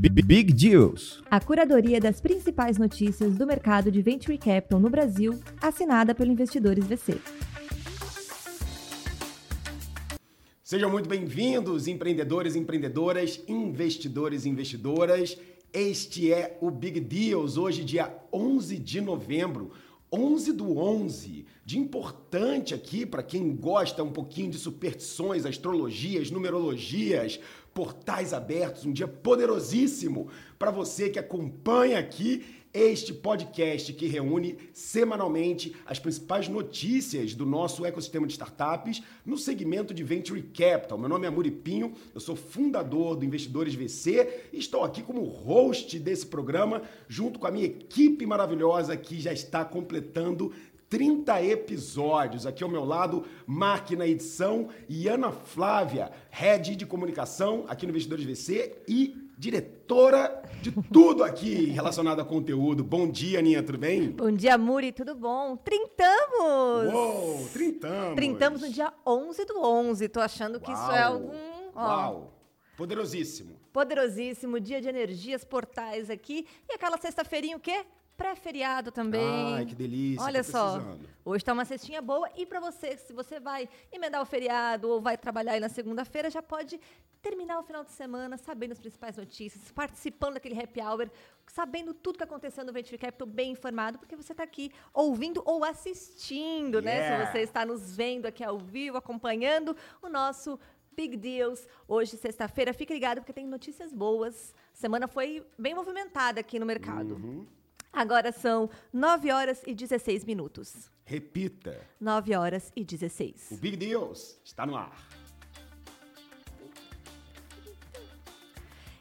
Big Deals. A curadoria das principais notícias do mercado de Venture Capital no Brasil, assinada pelo Investidores VC. Sejam muito bem-vindos, empreendedores, empreendedoras, investidores e investidoras. Este é o Big Deals, hoje, dia 11 de novembro. 11 do 11, de importante aqui para quem gosta um pouquinho de superstições, astrologias, numerologias, portais abertos, um dia poderosíssimo para você que acompanha aqui este podcast que reúne semanalmente as principais notícias do nosso ecossistema de startups no segmento de Venture Capital. Meu nome é Muripinho, eu sou fundador do Investidores VC e estou aqui como host desse programa, junto com a minha equipe maravilhosa que já está completando 30 episódios. Aqui ao meu lado, Mark na edição e Ana Flávia, head de comunicação aqui no Investidores VC e diretora de tudo aqui relacionado a conteúdo. Bom dia, Aninha, tudo bem? Bom dia, Muri, tudo bom? Trintamos! Uou, trintamos! Trintamos no dia 11 do 11. Tô achando que Uau. isso é algum... ó, Uau! Poderosíssimo. Poderosíssimo, dia de energias, portais aqui. E aquela sexta-feirinha o quê? Pré-feriado também. Ai, que delícia. Olha só, hoje tá uma cestinha boa e para você, se você vai emendar o feriado ou vai trabalhar aí na segunda-feira, já pode terminar o final de semana sabendo as principais notícias, participando daquele happy hour, sabendo tudo que aconteceu no Venture Capital, bem informado, porque você está aqui ouvindo ou assistindo, né? Yeah. Se você está nos vendo aqui ao vivo, acompanhando o nosso Big Deals. Hoje, sexta-feira, fique ligado porque tem notícias boas. Semana foi bem movimentada aqui no mercado. Uhum. Agora são 9 horas e 16 minutos. Repita. 9 horas e 16. O Big Deals está no ar.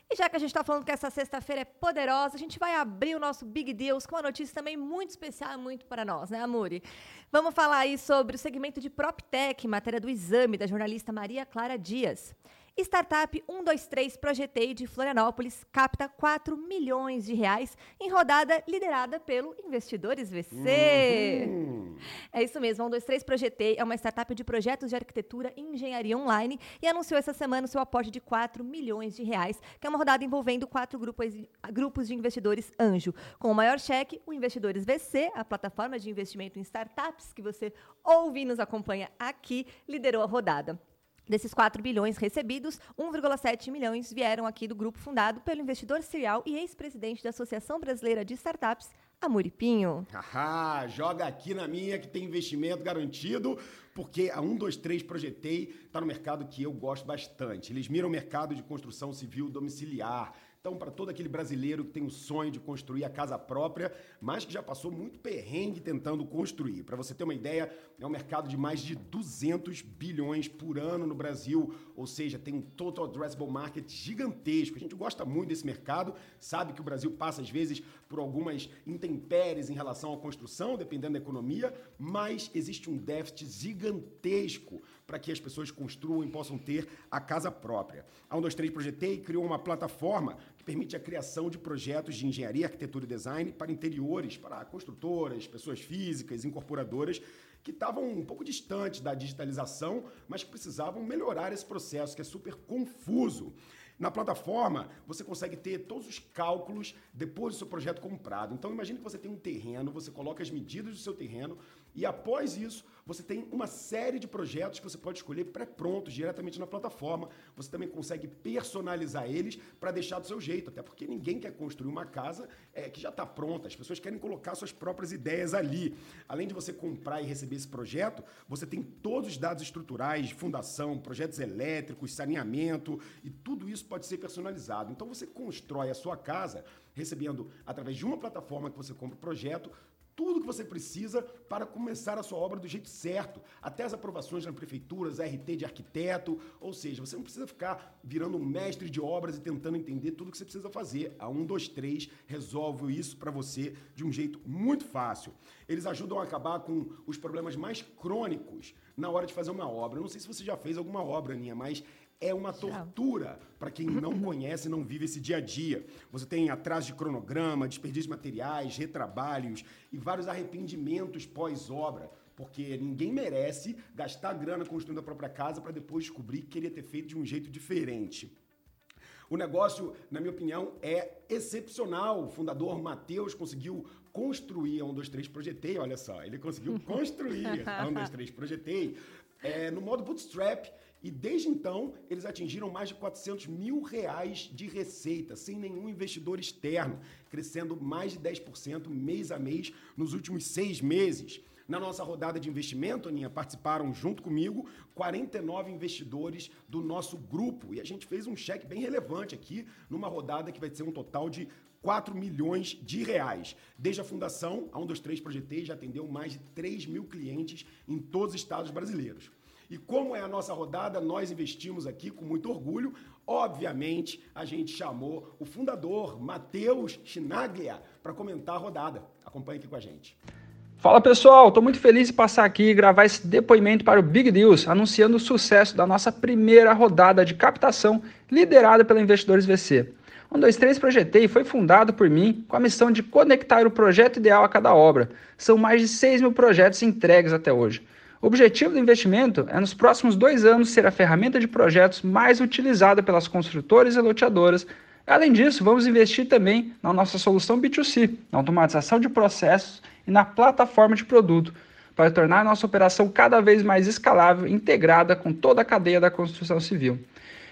E já que a gente está falando que essa sexta-feira é poderosa, a gente vai abrir o nosso Big Deals com uma notícia também muito especial e muito para nós, né, Amuri? Vamos falar aí sobre o segmento de PropTech, matéria do exame da jornalista Maria Clara Dias. Startup 123 Projetei de Florianópolis capta 4 milhões de reais em rodada liderada pelo Investidores VC. Hum. É isso mesmo, a 123 Projetei é uma startup de projetos de arquitetura e engenharia online e anunciou essa semana o seu aporte de 4 milhões de reais, que é uma rodada envolvendo quatro grupos, grupos de investidores anjo. Com o maior cheque, o Investidores VC, a plataforma de investimento em startups que você ouve e nos acompanha aqui, liderou a rodada. Desses 4 bilhões recebidos, 1,7 milhões vieram aqui do grupo fundado pelo investidor serial e ex-presidente da Associação Brasileira de Startups, Amuripinho. Haha, joga aqui na minha que tem investimento garantido, porque a 123 Projetei está no mercado que eu gosto bastante. Eles miram o mercado de construção civil domiciliar. Então, para todo aquele brasileiro que tem o sonho de construir a casa própria, mas que já passou muito perrengue tentando construir. Para você ter uma ideia, é um mercado de mais de 200 bilhões por ano no Brasil, ou seja, tem um total addressable market gigantesco. A gente gosta muito desse mercado, sabe que o Brasil passa às vezes por algumas intempéries em relação à construção, dependendo da economia, mas existe um déficit gigantesco para que as pessoas construam e possam ter a casa própria. A 123 Projetei criou uma plataforma permite a criação de projetos de engenharia, arquitetura e design para interiores, para construtoras, pessoas físicas, incorporadoras que estavam um pouco distantes da digitalização, mas que precisavam melhorar esse processo que é super confuso. Na plataforma, você consegue ter todos os cálculos depois do seu projeto comprado. Então, imagine que você tem um terreno, você coloca as medidas do seu terreno e após isso, você tem uma série de projetos que você pode escolher pré-prontos diretamente na plataforma. Você também consegue personalizar eles para deixar do seu jeito, até porque ninguém quer construir uma casa é, que já está pronta. As pessoas querem colocar suas próprias ideias ali. Além de você comprar e receber esse projeto, você tem todos os dados estruturais, fundação, projetos elétricos, saneamento e tudo isso pode ser personalizado. Então você constrói a sua casa recebendo através de uma plataforma que você compra o projeto tudo que você precisa para começar a sua obra do jeito certo, até as aprovações nas prefeituras, RT de arquiteto, ou seja, você não precisa ficar virando um mestre de obras e tentando entender tudo que você precisa fazer. A 123 resolve isso para você de um jeito muito fácil. Eles ajudam a acabar com os problemas mais crônicos na hora de fazer uma obra. Eu não sei se você já fez alguma obra, Aninha, mas é uma tortura para quem não conhece e não vive esse dia a dia. Você tem atraso de cronograma, desperdício de materiais, retrabalhos e vários arrependimentos pós-obra. Porque ninguém merece gastar grana construindo a própria casa para depois descobrir que queria ter feito de um jeito diferente. O negócio, na minha opinião, é excepcional. O fundador Matheus conseguiu construir a 123 Projetei, olha só, ele conseguiu construir a 123 Projetei é, no modo bootstrap e desde então, eles atingiram mais de 400 mil reais de receita, sem nenhum investidor externo, crescendo mais de 10% mês a mês nos últimos seis meses. Na nossa rodada de investimento, Aninha, participaram junto comigo 49 investidores do nosso grupo. E a gente fez um cheque bem relevante aqui, numa rodada que vai ser um total de 4 milhões de reais. Desde a fundação, a 123 Projetei já atendeu mais de 3 mil clientes em todos os estados brasileiros. E como é a nossa rodada, nós investimos aqui com muito orgulho. Obviamente, a gente chamou o fundador, Matheus Chinaglia, para comentar a rodada. Acompanhe aqui com a gente. Fala pessoal, estou muito feliz de passar aqui e gravar esse depoimento para o Big Deals, anunciando o sucesso da nossa primeira rodada de captação liderada pela Investidores VC. 123 Projetei foi fundado por mim com a missão de conectar o projeto ideal a cada obra. São mais de 6 mil projetos entregues até hoje. O objetivo do investimento é, nos próximos dois anos, ser a ferramenta de projetos mais utilizada pelas construtoras e loteadoras. Além disso, vamos investir também na nossa solução B2C, na automatização de processos e na plataforma de produto, para tornar a nossa operação cada vez mais escalável e integrada com toda a cadeia da construção civil.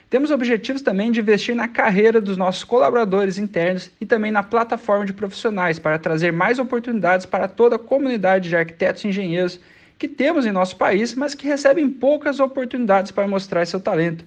Temos objetivos também de investir na carreira dos nossos colaboradores internos e também na plataforma de profissionais para trazer mais oportunidades para toda a comunidade de arquitetos e engenheiros que temos em nosso país, mas que recebem poucas oportunidades para mostrar seu talento.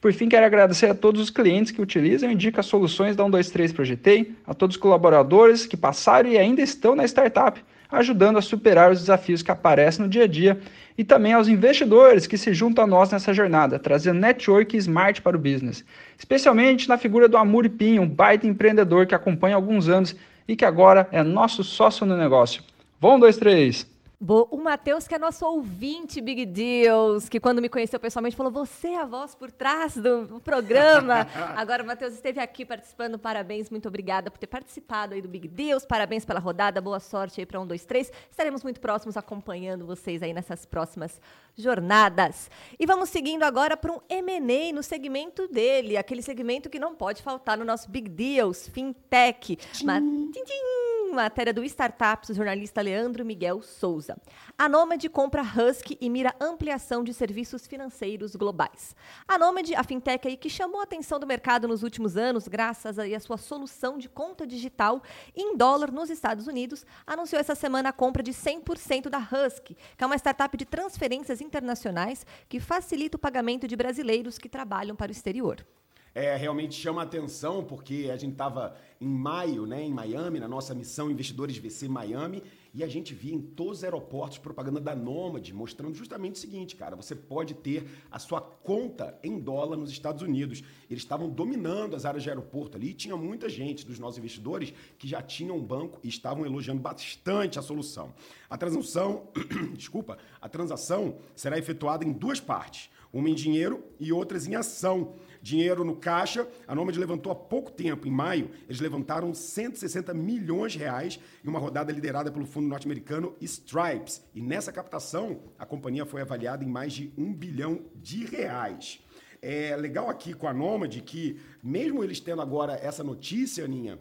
Por fim, quero agradecer a todos os clientes que utilizam e indicam soluções da 123 Projetei, a todos os colaboradores que passaram e ainda estão na startup, ajudando a superar os desafios que aparecem no dia a dia, e também aos investidores que se juntam a nós nessa jornada, trazendo network smart para o business. Especialmente na figura do Amuri Pinho, um baita empreendedor que acompanha há alguns anos e que agora é nosso sócio no negócio. Vamos, dois, três! O Matheus, que é nosso ouvinte Big Deals, que quando me conheceu pessoalmente falou: Você é a voz por trás do programa. Agora o Matheus esteve aqui participando. Parabéns, muito obrigada por ter participado aí do Big Deals. Parabéns pela rodada. Boa sorte aí para um, dois, três. Estaremos muito próximos acompanhando vocês aí nessas próximas jornadas. E vamos seguindo agora para um M&A no segmento dele, aquele segmento que não pode faltar no nosso Big Deals, Fintech. Tchim. tchim, tchim matéria do Startups, o jornalista Leandro Miguel Souza. A Nomad compra Husky e mira ampliação de serviços financeiros globais. A Nomad, a fintech aí que chamou a atenção do mercado nos últimos anos, graças à sua solução de conta digital em dólar nos Estados Unidos, anunciou essa semana a compra de 100% da Husky, que é uma startup de transferências internacionais que facilita o pagamento de brasileiros que trabalham para o exterior é, realmente chama atenção, porque a gente estava em maio, né, em Miami, na nossa missão Investidores VC Miami, e a gente via em todos os aeroportos propaganda da Nomad, mostrando justamente o seguinte, cara, você pode ter a sua conta em dólar nos Estados Unidos. Eles estavam dominando as áreas de aeroporto ali, e tinha muita gente dos nossos investidores que já tinham um banco e estavam elogiando bastante a solução. A transação, desculpa, a transação será efetuada em duas partes, uma em dinheiro e outras em ação dinheiro no caixa. A Nomad levantou há pouco tempo, em maio, eles levantaram 160 milhões de reais em uma rodada liderada pelo fundo norte-americano Stripes. E nessa captação, a companhia foi avaliada em mais de um bilhão de reais. É legal aqui com a Nomad que, mesmo eles tendo agora essa notícia, Aninha,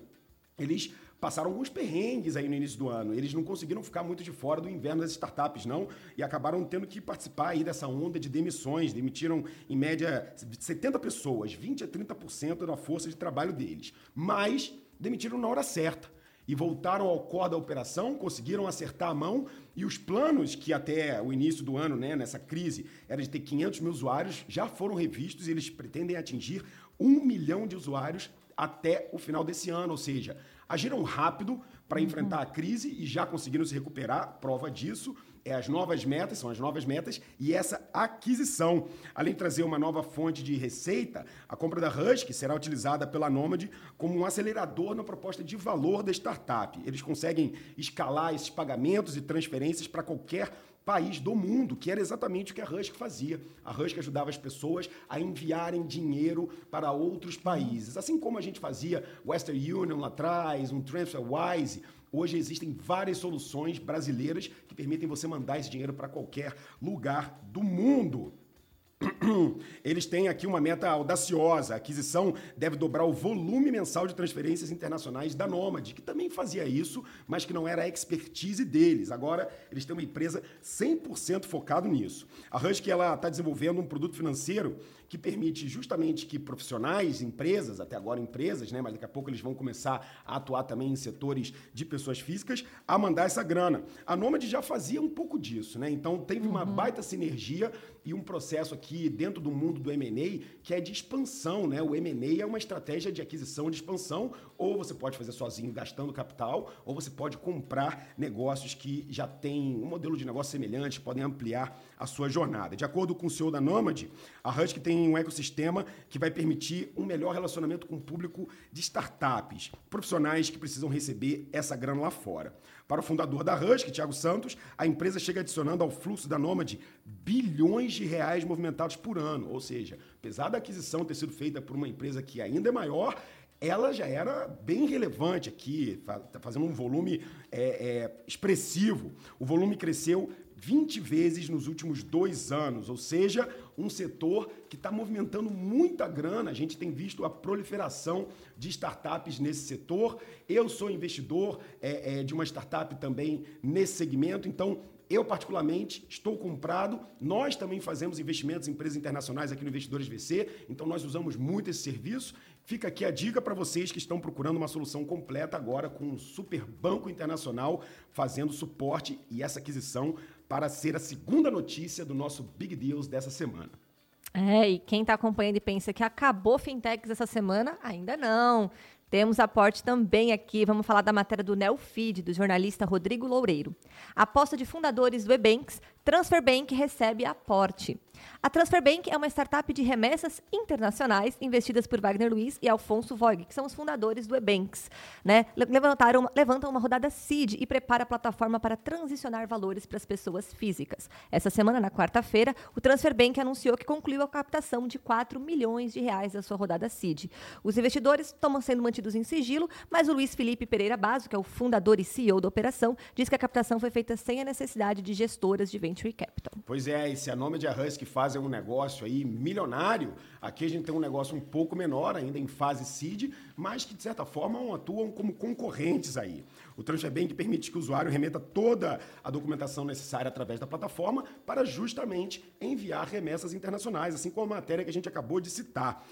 eles passaram alguns perrengues aí no início do ano. Eles não conseguiram ficar muito de fora do inverno das startups, não, e acabaram tendo que participar aí dessa onda de demissões. Demitiram, em média, 70 pessoas, 20 a 30% da força de trabalho deles. Mas demitiram na hora certa e voltaram ao core da operação, conseguiram acertar a mão e os planos que até o início do ano, né, nessa crise, era de ter 500 mil usuários, já foram revistos e eles pretendem atingir um milhão de usuários até o final desse ano, ou seja, agiram rápido para uhum. enfrentar a crise e já conseguiram se recuperar. Prova disso é as novas metas, são as novas metas e essa aquisição. Além de trazer uma nova fonte de receita, a compra da Husky será utilizada pela Nomad como um acelerador na proposta de valor da startup. Eles conseguem escalar esses pagamentos e transferências para qualquer país do mundo, que era exatamente o que a Husky fazia. A Husky ajudava as pessoas a enviarem dinheiro para outros países. Assim como a gente fazia Western Union lá atrás, um TransferWise, hoje existem várias soluções brasileiras que permitem você mandar esse dinheiro para qualquer lugar do mundo. eles têm aqui uma meta audaciosa. A aquisição deve dobrar o volume mensal de transferências internacionais da Nomad, que também fazia isso, mas que não era a expertise deles. Agora, eles têm uma empresa 100% focado nisso. A Husky está desenvolvendo um produto financeiro que permite justamente que profissionais, empresas, até agora empresas, né, mas daqui a pouco eles vão começar a atuar também em setores de pessoas físicas, a mandar essa grana. A Nomad já fazia um pouco disso, né? Então teve uma uhum. baita sinergia e um processo aqui dentro do mundo do M&A que é de expansão, né? O M&A é uma estratégia de aquisição de expansão, ou você pode fazer sozinho gastando capital, ou você pode comprar negócios que já têm um modelo de negócio semelhante, podem ampliar a sua jornada. De acordo com o CEO da Nomad, a Husky tem um ecossistema que vai permitir um melhor relacionamento com o público de startups, profissionais que precisam receber essa grana lá fora. Para o fundador da Husky, Thiago Santos, a empresa chega adicionando ao fluxo da Nomad bilhões de reais movimentados por ano. Ou seja, apesar da aquisição ter sido feita por uma empresa que ainda é maior, ela já era bem relevante aqui, está fazendo um volume é, é, expressivo. O volume cresceu 20 vezes nos últimos dois anos, ou seja, um setor que está movimentando muita grana. A gente tem visto a proliferação de startups nesse setor. Eu sou investidor é, é, de uma startup também nesse segmento, então eu, particularmente, estou comprado. Nós também fazemos investimentos em empresas internacionais aqui no Investidores VC, então nós usamos muito esse serviço. Fica aqui a dica para vocês que estão procurando uma solução completa agora com um super banco internacional fazendo suporte e essa aquisição para ser a segunda notícia do nosso Big Deals dessa semana. É, e quem está acompanhando e pensa que acabou fintechs essa semana, ainda não. Temos aporte também aqui, vamos falar da matéria do Nelfeed, do jornalista Rodrigo Loureiro. Aposta de fundadores do Ebanks, Transferbank recebe aporte. A Transferbank é uma startup de remessas internacionais investidas por Wagner Luiz e Alfonso Voig, que são os fundadores do Ebanks. Né? Levantaram, levantam uma rodada seed e prepara a plataforma para transicionar valores para as pessoas físicas. Essa semana, na quarta-feira, o Transferbank anunciou que concluiu a captação de 4 milhões de reais da sua rodada seed. Os investidores estão sendo mantidos em sigilo, mas o Luiz Felipe Pereira Basso, que é o fundador e CEO da operação, diz que a captação foi feita sem a necessidade de gestoras de venture capital. Pois é, esse é nome de Arrus que fazem um negócio aí milionário. Aqui a gente tem um negócio um pouco menor, ainda em fase seed, mas que de certa forma atuam como concorrentes aí. O Transferbank permite que o usuário remeta toda a documentação necessária através da plataforma para justamente enviar remessas internacionais, assim como a matéria que a gente acabou de citar.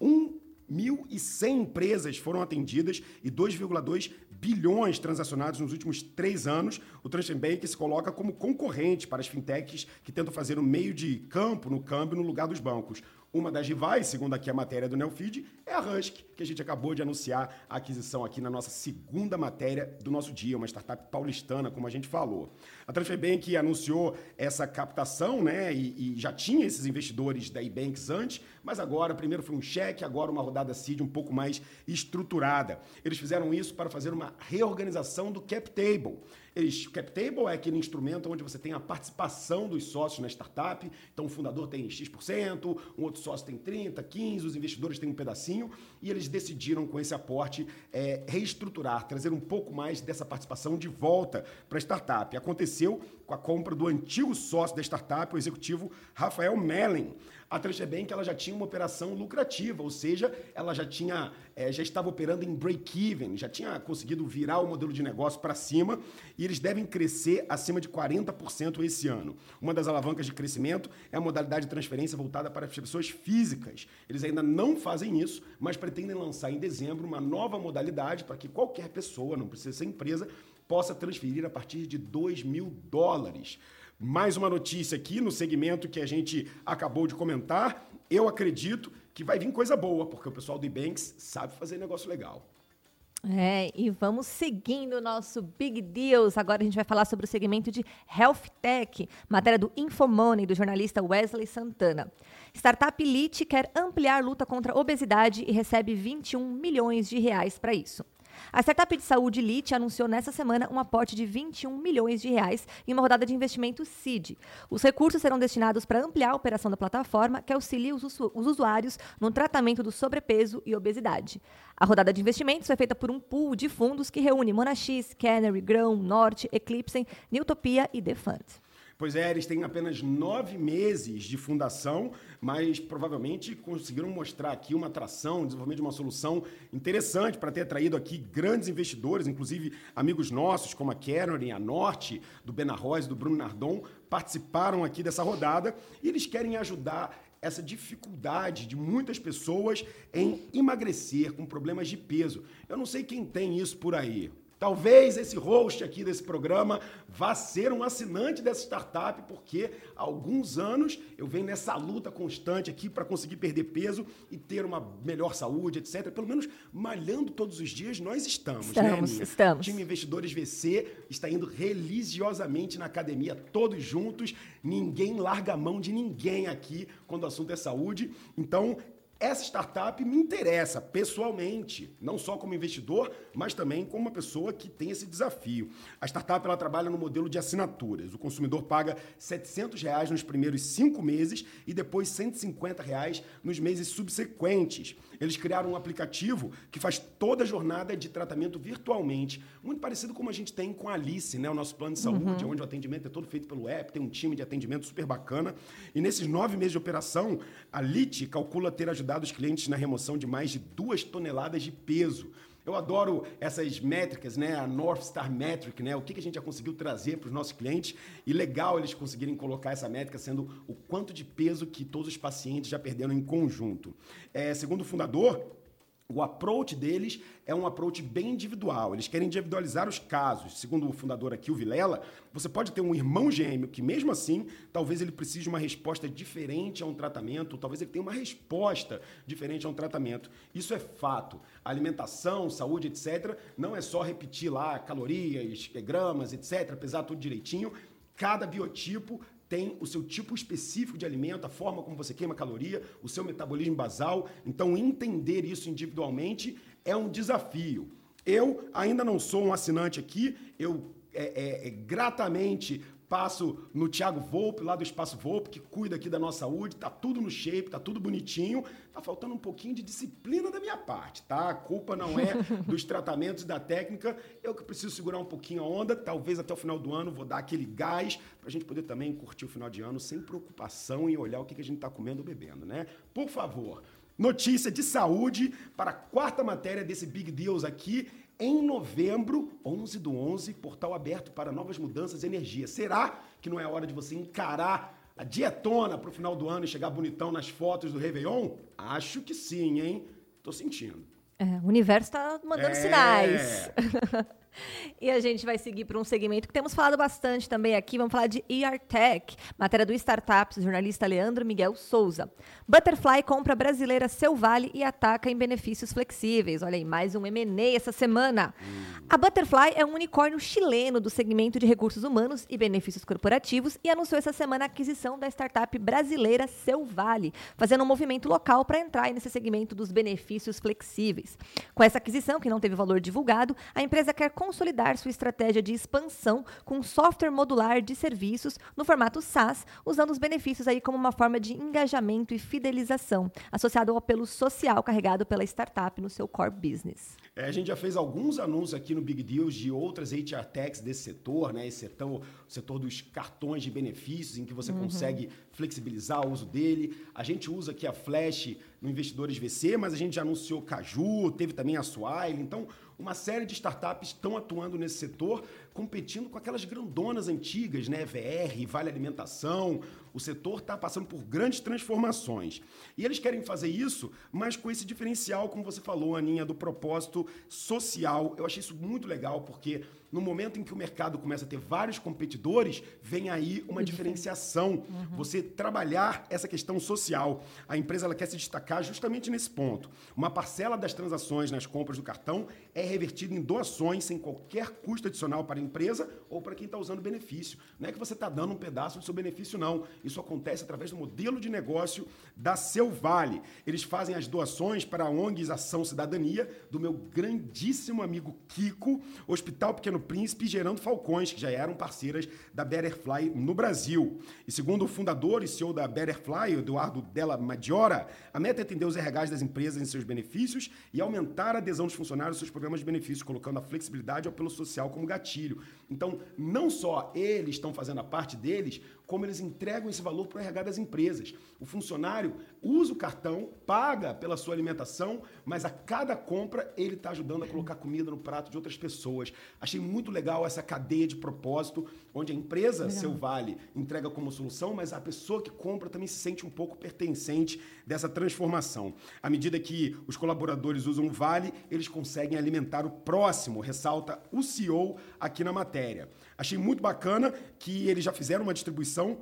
Um 1.100 empresas foram atendidas e 2,2 bilhões transacionados nos últimos três anos. O Transferbank se coloca como concorrente para as fintechs que tentam fazer o meio de campo no câmbio no lugar dos bancos. Uma das rivais, segundo aqui a matéria do Neofeed, é a Husk, que a gente acabou de anunciar a aquisição aqui na nossa segunda matéria do nosso dia, uma startup paulistana, como a gente falou. A Transferbank anunciou essa captação, né, e, e já tinha esses investidores da eBanks antes, mas agora, primeiro foi um cheque, agora uma rodada seed um pouco mais estruturada. Eles fizeram isso para fazer uma reorganização do cap table. Eles, cap table é aquele instrumento onde você tem a participação dos sócios na startup. Então, o fundador tem X%, um outro sócio tem 30%, 15%, os investidores têm um pedacinho. E eles decidiram, com esse aporte, é, reestruturar, trazer um pouco mais dessa participação de volta para a startup. Aconteceu com a compra do antigo sócio da startup, o executivo Rafael Mellen a Transferbank ela já tinha uma operação lucrativa, ou seja, ela já tinha é, já estava operando em break-even, já tinha conseguido virar o modelo de negócio para cima e eles devem crescer acima de 40% esse ano. Uma das alavancas de crescimento é a modalidade de transferência voltada para as pessoas físicas. Eles ainda não fazem isso, mas pretendem lançar em dezembro uma nova modalidade para que qualquer pessoa, não precisa ser empresa, possa transferir a partir de 2 mil dólares. Mais uma notícia aqui no segmento que a gente acabou de comentar. Eu acredito que vai vir coisa boa, porque o pessoal do Ebanks sabe fazer negócio legal. É, e vamos seguindo o nosso Big Deals. Agora a gente vai falar sobre o segmento de Health Tech, matéria do Infomoney, do jornalista Wesley Santana. Startup Elite quer ampliar luta contra a obesidade e recebe 21 milhões de reais para isso. A startup de saúde Elite anunciou nessa semana um aporte de 21 milhões de reais em uma rodada de investimento seed. Os recursos serão destinados para ampliar a operação da plataforma, que auxilia os, os usuários no tratamento do sobrepeso e obesidade. A rodada de investimentos foi feita por um pool de fundos que reúne Monax, Canary, Grão, Norte, Eclipse, Newtopia e The Fund. Pois é, eles têm apenas nove meses de fundação, mas provavelmente conseguiram mostrar aqui uma atração, um desenvolvimento de uma solução interessante para ter atraído aqui grandes investidores, inclusive amigos nossos, como a Caroline, a Norte, do Benarroz, do Bruno Nardon, participaram aqui dessa rodada e eles querem ajudar essa dificuldade de muitas pessoas em emagrecer com problemas de peso. Eu não sei quem tem isso por aí. Talvez esse host aqui desse programa vá ser um assinante dessa startup, porque há alguns anos eu venho nessa luta constante aqui para conseguir perder peso e ter uma melhor saúde, etc. Pelo menos malhando todos os dias, nós estamos, estamos né? Estamos. O time Investidores VC está indo religiosamente na academia, todos juntos. Ninguém larga a mão de ninguém aqui quando o assunto é saúde. Então, essa startup me interessa pessoalmente, não só como investidor, mas também como uma pessoa que tem esse desafio. A startup ela trabalha no modelo de assinaturas. O consumidor paga 700 reais nos primeiros cinco meses e depois 150 reais nos meses subsequentes. Eles criaram um aplicativo que faz toda a jornada de tratamento virtualmente, muito parecido como a gente tem com a Alice, né? o nosso plano de saúde, uhum. onde o atendimento é todo feito pelo app, tem um time de atendimento super bacana. E nesses nove meses de operação, a Lite calcula ter ajudado os clientes na remoção de mais de duas toneladas de peso. Eu adoro essas métricas, né? A North Star Metric, né? O que, que a gente já conseguiu trazer para os nossos clientes. E legal eles conseguirem colocar essa métrica sendo o quanto de peso que todos os pacientes já perderam em conjunto. É, segundo o fundador, o approach deles é um approach bem individual. Eles querem individualizar os casos. Segundo o fundador aqui, o Vilela, você pode ter um irmão gêmeo que, mesmo assim, talvez ele precise de uma resposta diferente a um tratamento, talvez ele tenha uma resposta diferente a um tratamento. Isso é fato. Alimentação, saúde, etc., não é só repetir lá calorias, gramas, etc., pesar tudo direitinho. Cada biotipo tem o seu tipo específico de alimento, a forma como você queima caloria, o seu metabolismo basal. Então, entender isso individualmente é um desafio. Eu ainda não sou um assinante aqui, eu é, é, é, gratamente passo no Thiago Volpe, lá do Espaço Volpe, que cuida aqui da nossa saúde, tá tudo no shape, tá tudo bonitinho. Tá faltando um pouquinho de disciplina da minha parte, tá? A culpa não é dos tratamentos e da técnica. Eu que preciso segurar um pouquinho a onda, talvez até o final do ano vou dar aquele gás para a gente poder também curtir o final de ano sem preocupação em olhar o que a gente está comendo ou bebendo, né? Por favor, notícia de saúde para a quarta matéria desse Big Deals aqui em novembro, 11 do 11, portal aberto para novas mudanças de energia. Será que não é hora de você encarar a dietona para o final do ano e chegar bonitão nas fotos do Réveillon? Acho que sim, hein? Tô sentindo. É, o universo está mandando é. sinais. E a gente vai seguir para um segmento que temos falado bastante também aqui. Vamos falar de ER Tech, matéria do Startups, jornalista Leandro Miguel Souza. Butterfly compra brasileira Seu Vale e ataca em benefícios flexíveis. Olha aí, mais um M&A essa semana. A Butterfly é um unicórnio chileno do segmento de recursos humanos e benefícios corporativos e anunciou essa semana a aquisição da startup brasileira Seu Vale, fazendo um movimento local para entrar nesse segmento dos benefícios flexíveis. Com essa aquisição, que não teve valor divulgado, a empresa quer consolidar sua estratégia de expansão com software modular de serviços no formato SaaS, usando os benefícios aí como uma forma de engajamento e fidelização, associado ao apelo social carregado pela startup no seu core business. É, a gente já fez alguns anúncios aqui no Big Deals de outras HR Techs desse setor, né? Esse setor, setor dos cartões de benefícios, em que você uhum. consegue flexibilizar o uso dele. A gente usa aqui a Flash no Investidores VC, mas a gente já anunciou Caju, teve também a Swile. Então, uma série de startups estão atuando nesse setor, competindo com aquelas grandonas antigas, né? VR, Vale Alimentação. O setor está passando por grandes transformações. E eles querem fazer isso, mas com esse diferencial, como você falou, Aninha, do propósito social. Eu achei isso muito legal, porque no momento em que o mercado começa a ter vários competidores, vem aí uma diferenciação. Uhum. Você trabalhar essa questão social. A empresa ela quer se destacar justamente nesse ponto. Uma parcela das transações nas compras do cartão é revertida em doações sem qualquer custo adicional para a empresa ou para quem está usando benefício. Não é que você está dando um pedaço do seu benefício, não. Isso acontece através do modelo de negócio da Seu Vale. Eles fazem as doações para a ONGs Ação Cidadania, do meu grandíssimo amigo Kiko, Hospital Pequeno Príncipe e Gerando Falcões, que já eram parceiras da Betterfly no Brasil. E segundo o fundador e CEO da Betterfly, Eduardo Della Maggiora, a meta é atender os RHs das empresas em seus benefícios e aumentar a adesão dos funcionários aos seus programas de benefícios, colocando a flexibilidade ao apelo social como gatilho. Então, não só eles estão fazendo a parte deles, como eles entregam esse valor para o RH das empresas. O funcionário usa o cartão, paga pela sua alimentação, mas a cada compra ele está ajudando a colocar comida no prato de outras pessoas. Achei muito legal essa cadeia de propósito, onde a empresa, legal. seu vale, entrega como solução, mas a pessoa que compra também se sente um pouco pertencente dessa transformação. À medida que os colaboradores usam o vale, eles conseguem alimentar o próximo, ressalta o CEO aqui na matéria. Achei muito bacana que eles já fizeram uma distribuição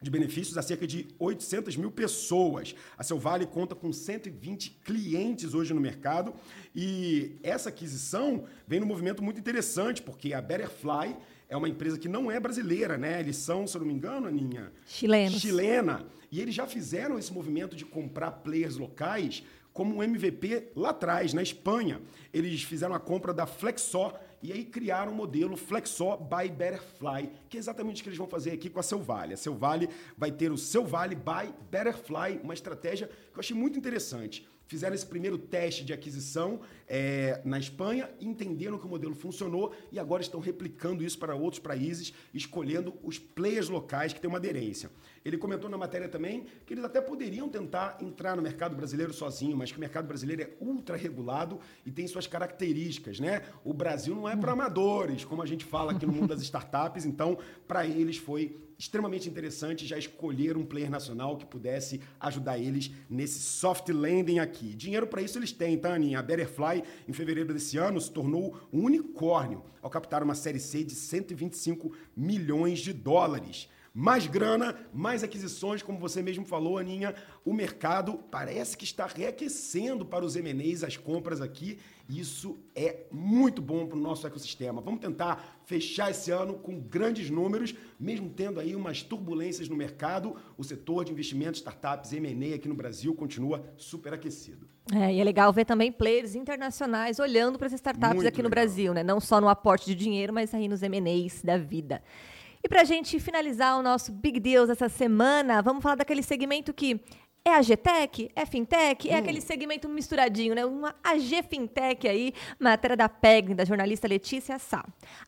de benefícios a cerca de 800 mil pessoas. A Seu Vale conta com 120 clientes hoje no mercado e essa aquisição vem num movimento muito interessante, porque a Betterfly é uma empresa que não é brasileira, né? Eles são, se eu não me engano, Aninha... Chilenos. Chilena. E eles já fizeram esse movimento de comprar players locais como um MVP lá atrás, na Espanha. Eles fizeram a compra da Flexó, e aí criaram um modelo Flexó by Betterfly, que é exatamente o que eles vão fazer aqui com a Seu Vale. A Seu Vale vai ter o Seu Vale by Betterfly, uma estratégia que eu achei muito interessante fizeram esse primeiro teste de aquisição é, na Espanha, entenderam que o modelo funcionou e agora estão replicando isso para outros países, escolhendo os players locais que têm uma aderência. Ele comentou na matéria também que eles até poderiam tentar entrar no mercado brasileiro sozinho, mas que o mercado brasileiro é ultra regulado e tem suas características, né? O Brasil não é para amadores, como a gente fala aqui no mundo das startups, então para eles foi extremamente interessante já escolher um player nacional que pudesse ajudar eles nesse soft landing aqui. Dinheiro para isso eles têm, tá, Aninha? A Betterfly, em fevereiro desse ano, se tornou um unicórnio ao captar uma série C de 125 milhões de dólares mais grana, mais aquisições, como você mesmo falou, Aninha. O mercado parece que está reaquecendo para os M&As, as compras aqui. Isso é muito bom para o nosso ecossistema. Vamos tentar fechar esse ano com grandes números, mesmo tendo aí umas turbulências no mercado. O setor de investimentos, startups, M&A aqui no Brasil continua super aquecido. É, e é legal ver também players internacionais olhando para as startups muito aqui no Brasil, né? Não só no aporte de dinheiro, mas aí nos M&As da vida. E para a gente finalizar o nosso Big Deals essa semana, vamos falar daquele segmento que é a GTEC? É Fintech? É hum. aquele segmento misturadinho, né? Uma AG Fintech aí, matéria da PEG, da jornalista Letícia Sá.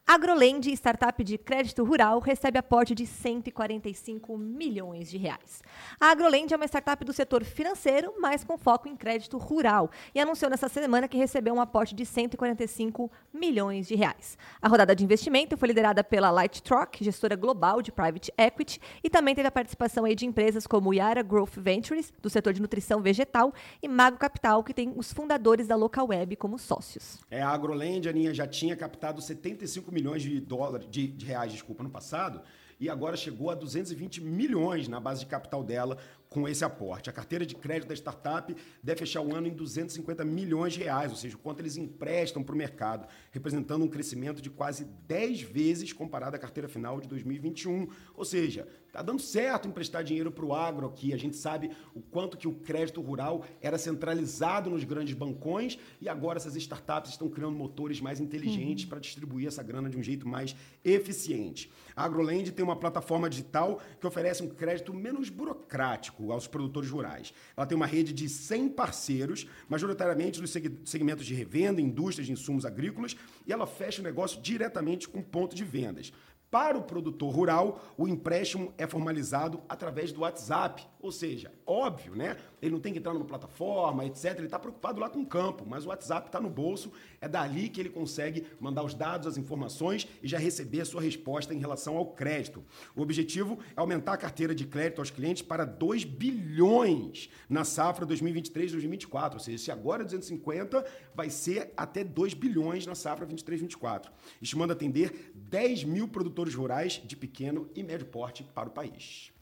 Agrolend, startup de crédito rural, recebe aporte de 145 milhões de reais. A Agrolend é uma startup do setor financeiro, mas com foco em crédito rural, e anunciou nessa semana que recebeu um aporte de 145 milhões de reais. A rodada de investimento foi liderada pela Light Truck, gestora global de private equity, e também teve a participação aí de empresas como Yara Growth Ventures, do setor de nutrição vegetal, e Mago Capital, que tem os fundadores da Local Web como sócios. É, a Agroland, Aninha, já tinha captado 75 milhões de dólares, de, de reais, desculpa, no passado, e agora chegou a 220 milhões na base de capital dela, com esse aporte. A carteira de crédito da startup deve fechar o ano em 250 milhões de reais, ou seja, o quanto eles emprestam para o mercado, representando um crescimento de quase 10 vezes comparado à carteira final de 2021. Ou seja, está dando certo emprestar dinheiro para o agro aqui. A gente sabe o quanto que o crédito rural era centralizado nos grandes bancões e agora essas startups estão criando motores mais inteligentes uhum. para distribuir essa grana de um jeito mais eficiente. A AgroLand tem uma plataforma digital que oferece um crédito menos burocrático aos produtores rurais. Ela tem uma rede de 100 parceiros, majoritariamente nos segmentos de revenda, indústrias de insumos agrícolas, e ela fecha o negócio diretamente com ponto de vendas. Para o produtor rural, o empréstimo é formalizado através do WhatsApp. Ou seja, óbvio, né? Ele não tem que entrar numa plataforma, etc. Ele está preocupado lá com o campo, mas o WhatsApp está no bolso. É dali que ele consegue mandar os dados, as informações e já receber a sua resposta em relação ao crédito. O objetivo é aumentar a carteira de crédito aos clientes para 2 bilhões na safra 2023-2024. Ou seja, se agora é 250, vai ser até 2 bilhões na safra 23-24. Estimando atender 10 mil produtores produtores rurais de pequeno e médio porte para o país.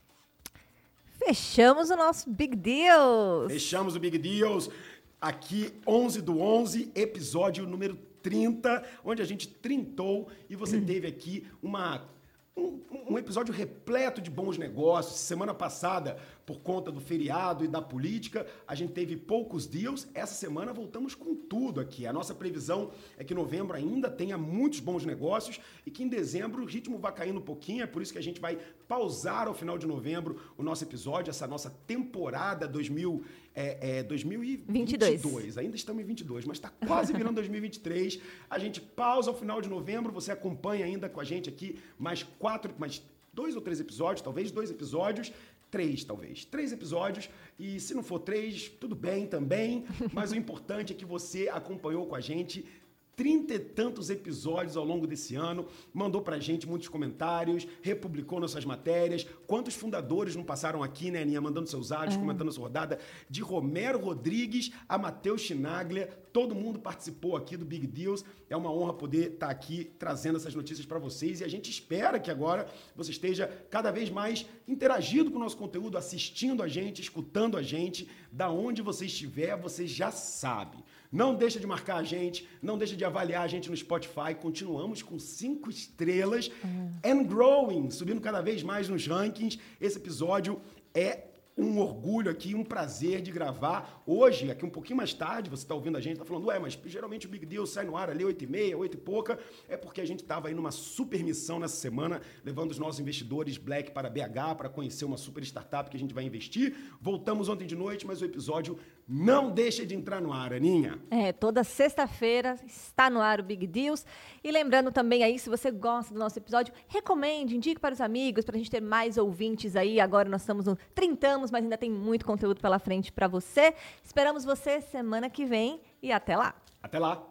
Fechamos o nosso Big Deals. Fechamos o Big Deals. Aqui, 11 do 11, episódio número 30, onde a gente trintou e você teve aqui uma um, um, episódio repleto de bons negócios. Semana passada, por conta do feriado e da política, a gente teve poucos deals. Essa semana voltamos com tudo aqui. A nossa previsão é que novembro ainda tenha muitos bons negócios e que em dezembro o ritmo vai caindo um pouquinho. É por isso que a gente vai pausar ao final de novembro o nosso episódio, essa nossa temporada 2000, é, é, 2022. 22. Ainda estamos em 22, mas está quase virando 2023. A gente pausa ao final de novembro. Você acompanha ainda com a gente aqui mais quatro, mais dois ou três episódios, talvez dois episódios. Três, talvez. Três episódios. E se não for três, tudo bem também. Mas o importante é que você acompanhou com a gente trinta e tantos episódios ao longo desse ano, mandou pra gente muitos comentários, republicou nossas matérias. Quantos fundadores não passaram aqui, né, Aninha, mandando seus áudios, é. comentando sua rodada? De Romero Rodrigues a Matheus Chinaglia, todo mundo participou aqui do Big Deals. É uma honra poder estar tá aqui trazendo essas notícias para vocês e a gente espera que agora você esteja cada vez mais interagindo com o nosso conteúdo, assistindo a gente, escutando a gente, da onde você estiver, você já sabe. Não deixa de marcar a gente, não deixa de avaliar a gente no Spotify. Continuamos com cinco estrelas uhum. and growing, subindo cada vez mais nos rankings. Esse episódio é um orgulho aqui, um prazer de gravar. Hoje, aqui um pouquinho mais tarde, você está ouvindo a gente, está falando, ué, mas geralmente o Big Deal sai no ar ali 8 e meia, 8 e pouca. É porque a gente estava aí numa super missão nessa semana, levando os nossos investidores Black para BH para conhecer uma super startup que a gente vai investir. Voltamos ontem de noite, mas o episódio não deixa de entrar no ar, Aninha. É, toda sexta-feira está no ar o Big Deals. E lembrando também aí, se você gosta do nosso episódio, recomende, indique para os amigos, para a gente ter mais ouvintes aí. Agora nós estamos no 30 anos, mas ainda tem muito conteúdo pela frente para você. Esperamos você semana que vem e até lá. Até lá.